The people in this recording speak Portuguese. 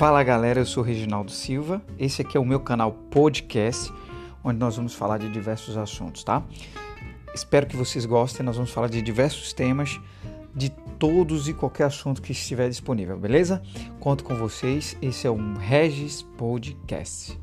Fala galera, eu sou Reginaldo Silva. Esse aqui é o meu canal podcast, onde nós vamos falar de diversos assuntos, tá? Espero que vocês gostem. Nós vamos falar de diversos temas, de todos e qualquer assunto que estiver disponível, beleza? Conto com vocês. Esse é o Regis Podcast.